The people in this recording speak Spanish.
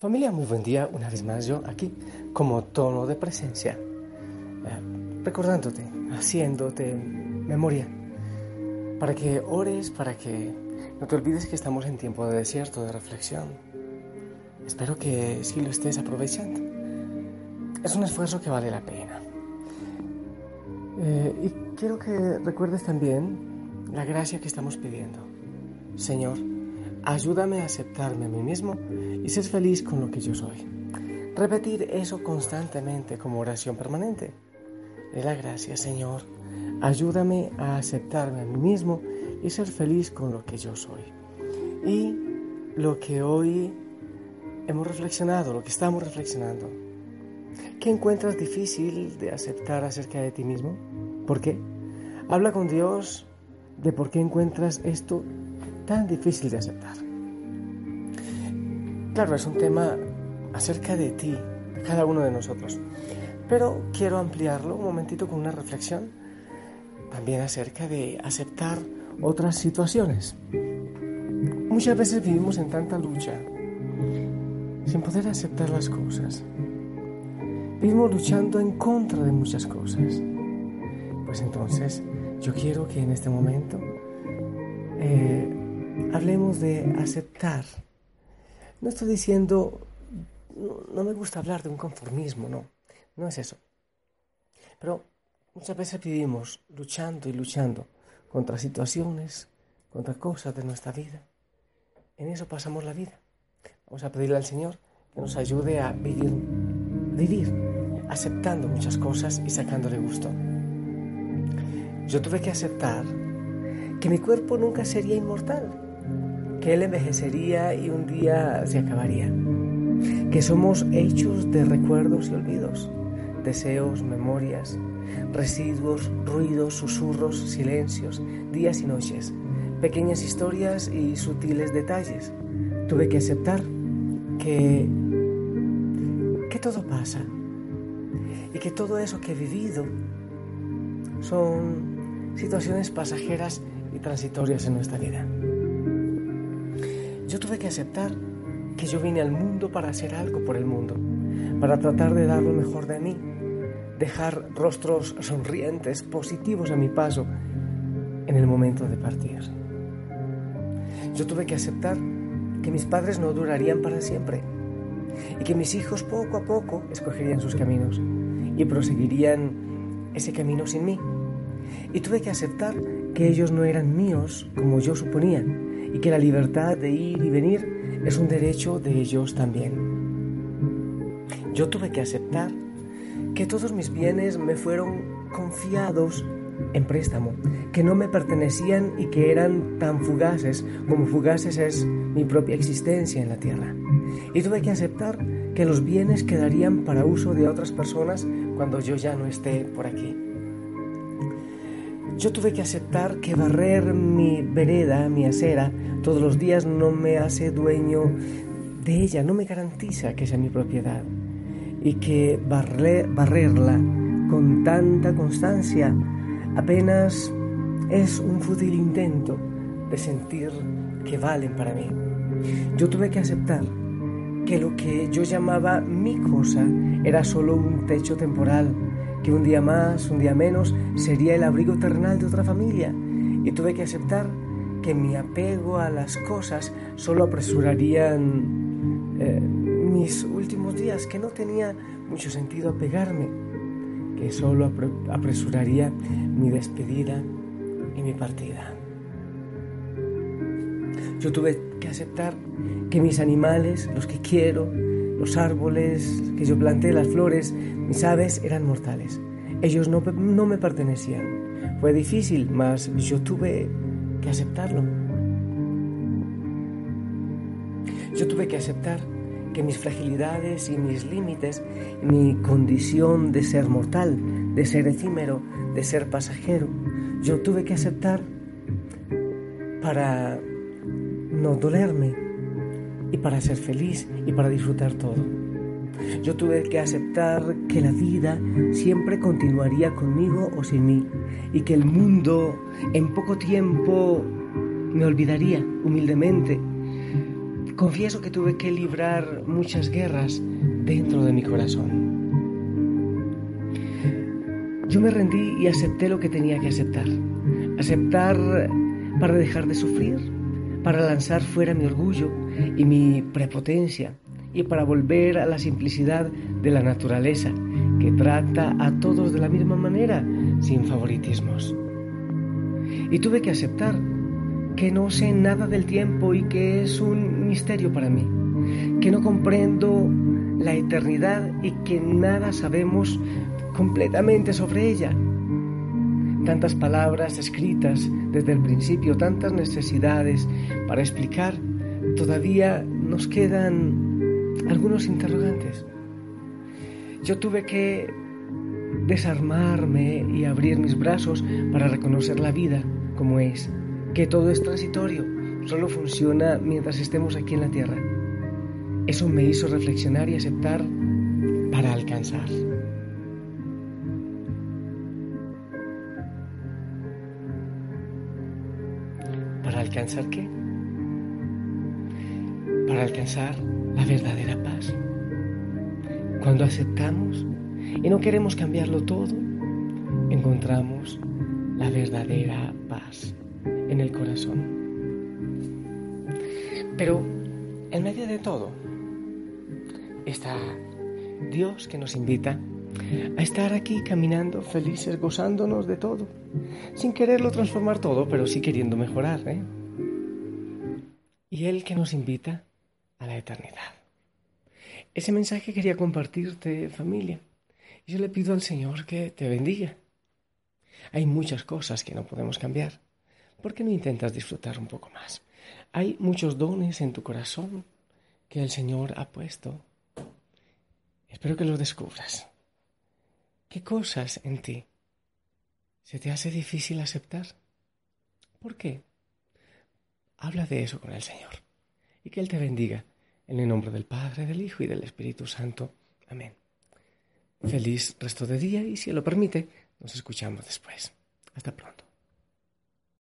Familia, muy buen día. Una vez más yo aquí como tono de presencia, eh, recordándote, haciéndote memoria, para que ores, para que no te olvides que estamos en tiempo de desierto, de reflexión. Espero que sí lo estés aprovechando. Es un esfuerzo que vale la pena. Eh, y quiero que recuerdes también la gracia que estamos pidiendo. Señor, ayúdame a aceptarme a mí mismo y ser feliz con lo que yo soy. Repetir eso constantemente como oración permanente. De la gracia, Señor, ayúdame a aceptarme a mí mismo y ser feliz con lo que yo soy. Y lo que hoy hemos reflexionado, lo que estamos reflexionando, ¿qué encuentras difícil de aceptar acerca de ti mismo? ¿Por qué? Habla con Dios de por qué encuentras esto tan difícil de aceptar. Claro, es un tema acerca de ti, de cada uno de nosotros. Pero quiero ampliarlo un momentito con una reflexión también acerca de aceptar otras situaciones. Muchas veces vivimos en tanta lucha sin poder aceptar las cosas. Vivimos luchando en contra de muchas cosas. Pues entonces yo quiero que en este momento eh, hablemos de aceptar. No estoy diciendo, no, no, me gusta hablar de un conformismo, no, no es eso. Pero muchas veces vivimos luchando y luchando contra situaciones, contra cosas de nuestra vida. En eso pasamos la vida. Vamos a pedirle al Señor que nos ayude a vivir, vivir aceptando muchas cosas y sacándole gusto. Yo tuve que aceptar que mi cuerpo nunca sería inmortal, que él envejecería y un día se acabaría, que somos hechos de recuerdos y olvidos, deseos, memorias, residuos, ruidos, susurros, silencios, días y noches, pequeñas historias y sutiles detalles. Tuve que aceptar que, que todo pasa y que todo eso que he vivido son situaciones pasajeras y transitorias en nuestra vida. Yo tuve que aceptar que yo vine al mundo para hacer algo por el mundo, para tratar de dar lo mejor de mí, dejar rostros sonrientes, positivos a mi paso en el momento de partir. Yo tuve que aceptar que mis padres no durarían para siempre y que mis hijos poco a poco escogerían sus caminos y proseguirían ese camino sin mí. Y tuve que aceptar que ellos no eran míos como yo suponía y que la libertad de ir y venir es un derecho de ellos también. Yo tuve que aceptar que todos mis bienes me fueron confiados en préstamo, que no me pertenecían y que eran tan fugaces como fugaces es mi propia existencia en la tierra. Y tuve que aceptar que los bienes quedarían para uso de otras personas cuando yo ya no esté por aquí. Yo tuve que aceptar que barrer mi vereda, mi acera, todos los días no me hace dueño de ella, no me garantiza que sea mi propiedad. Y que barrer, barrerla con tanta constancia apenas es un fútil intento de sentir que valen para mí. Yo tuve que aceptar que lo que yo llamaba mi cosa era solo un techo temporal, que un día más, un día menos, sería el abrigo terrenal de otra familia. Y tuve que aceptar que mi apego a las cosas solo apresurarían eh, mis últimos días, que no tenía mucho sentido apegarme, que solo apresuraría mi despedida y mi partida. Yo tuve que aceptar que mis animales, los que quiero, los árboles que yo planté, las flores, mis aves eran mortales. Ellos no, no me pertenecían. Fue difícil, mas yo tuve que aceptarlo. Yo tuve que aceptar que mis fragilidades y mis límites, mi condición de ser mortal, de ser efímero, de ser pasajero, yo tuve que aceptar para no dolerme y para ser feliz y para disfrutar todo. Yo tuve que aceptar que la vida siempre continuaría conmigo o sin mí y que el mundo en poco tiempo me olvidaría humildemente. Confieso que tuve que librar muchas guerras dentro de mi corazón. Yo me rendí y acepté lo que tenía que aceptar. Aceptar para dejar de sufrir, para lanzar fuera mi orgullo y mi prepotencia y para volver a la simplicidad de la naturaleza que trata a todos de la misma manera, sin favoritismos. Y tuve que aceptar que no sé nada del tiempo y que es un misterio para mí, que no comprendo la eternidad y que nada sabemos completamente sobre ella. Tantas palabras escritas desde el principio, tantas necesidades para explicar, todavía nos quedan algunos interrogantes. Yo tuve que desarmarme y abrir mis brazos para reconocer la vida como es, que todo es transitorio, solo funciona mientras estemos aquí en la tierra. Eso me hizo reflexionar y aceptar para alcanzar. ¿Para alcanzar qué? Para alcanzar la verdadera paz. Cuando aceptamos y no queremos cambiarlo todo, encontramos la verdadera paz en el corazón. Pero en medio de todo está Dios que nos invita a estar aquí caminando felices, gozándonos de todo, sin quererlo transformar todo, pero sí queriendo mejorar. ¿eh? Y Él que nos invita a la eternidad. Ese mensaje quería compartirte, familia. Yo le pido al Señor que te bendiga. Hay muchas cosas que no podemos cambiar. ¿Por qué no intentas disfrutar un poco más? Hay muchos dones en tu corazón que el Señor ha puesto. Espero que los descubras. ¿Qué cosas en ti se te hace difícil aceptar? ¿Por qué? Habla de eso con el Señor y que Él te bendiga en el nombre del Padre, del Hijo y del Espíritu Santo. Amén. Feliz resto de día y si lo permite, nos escuchamos después. Hasta pronto.